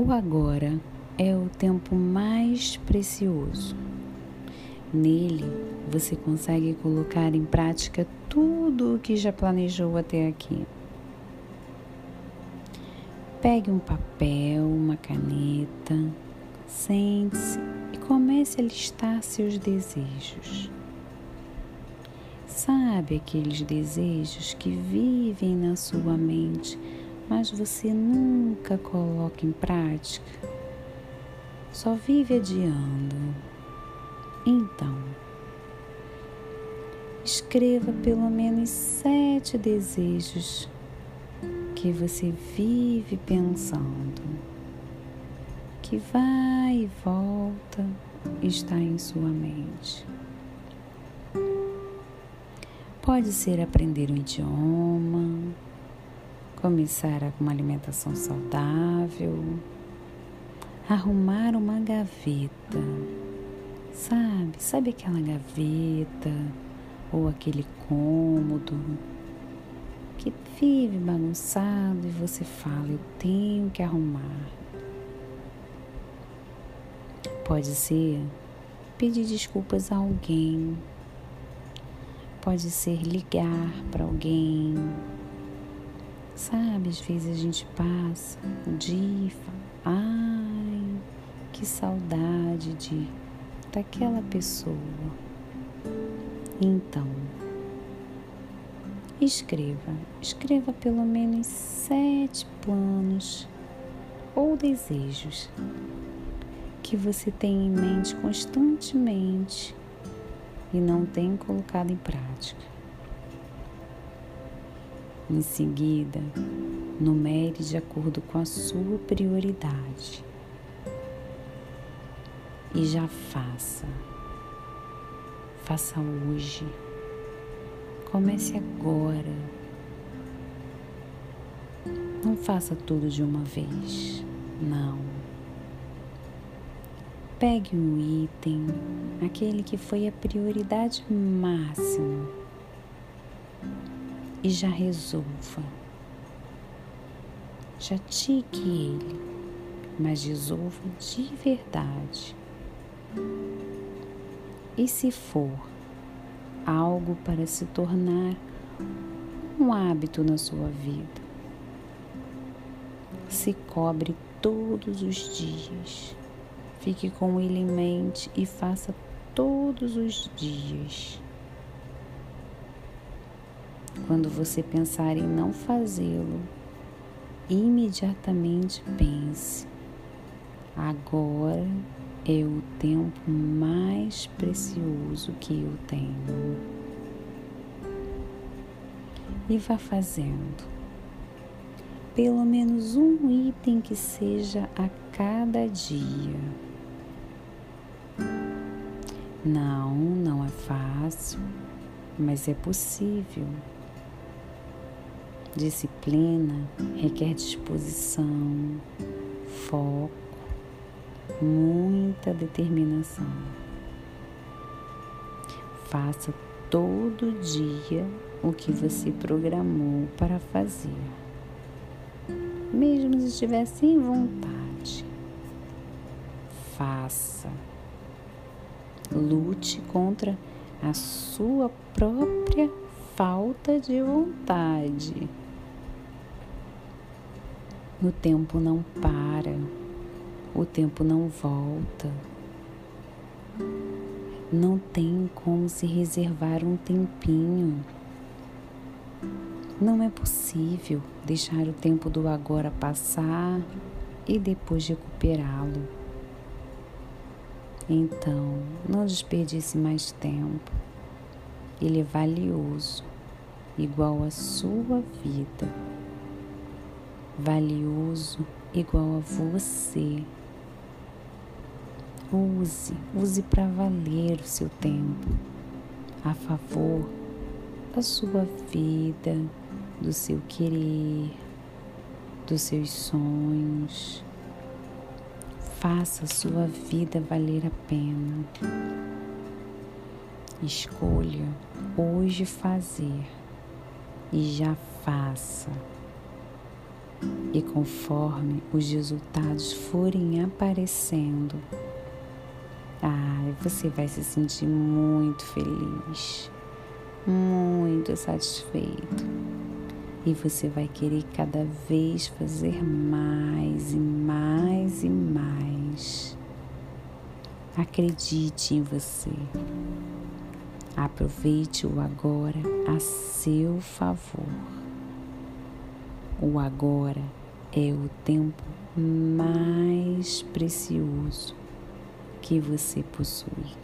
O agora é o tempo mais precioso. Nele você consegue colocar em prática tudo o que já planejou até aqui. Pegue um papel, uma caneta, sente-se e comece a listar seus desejos. Sabe aqueles desejos que vivem na sua mente, mas você nunca coloca em prática? Só vive adiando. Então, escreva pelo menos sete desejos que você vive pensando, que vai e volta, está em sua mente. Pode ser aprender um idioma, começar uma alimentação saudável, arrumar uma gaveta. Sabe? Sabe aquela gaveta ou aquele cômodo que vive bagunçado e você fala: Eu tenho que arrumar. Pode ser pedir desculpas a alguém Pode ser ligar para alguém. Sabe, às vezes a gente passa o dia e fala, ai, que saudade de daquela pessoa. Então, escreva, escreva pelo menos sete planos ou desejos que você tem em mente constantemente e não tem colocado em prática. Em seguida, numere de acordo com a sua prioridade e já faça. Faça hoje. Comece agora. Não faça tudo de uma vez. Não. Pegue um item, aquele que foi a prioridade máxima, e já resolva. Já tique ele, mas resolva de verdade. E se for algo para se tornar um hábito na sua vida, se cobre todos os dias Fique com ele em mente e faça todos os dias. Quando você pensar em não fazê-lo, imediatamente pense: agora é o tempo mais precioso que eu tenho. E vá fazendo pelo menos um item que seja a cada dia. Não, não é fácil, mas é possível. Disciplina requer disposição, foco, muita determinação. Faça todo dia o que você programou para fazer, mesmo se estiver sem vontade. Faça Lute contra a sua própria falta de vontade. O tempo não para, o tempo não volta. Não tem como se reservar um tempinho. Não é possível deixar o tempo do agora passar e depois recuperá-lo. Então, não desperdice mais tempo. Ele é valioso, igual a sua vida. Valioso igual a você. Use, use para valer o seu tempo a favor da sua vida, do seu querer, dos seus sonhos Faça a sua vida valer a pena. Escolha hoje fazer e já faça. E conforme os resultados forem aparecendo, ah, você vai se sentir muito feliz, muito satisfeito. E você vai querer cada vez fazer mais e mais e mais. Acredite em você. Aproveite o agora a seu favor. O agora é o tempo mais precioso que você possui.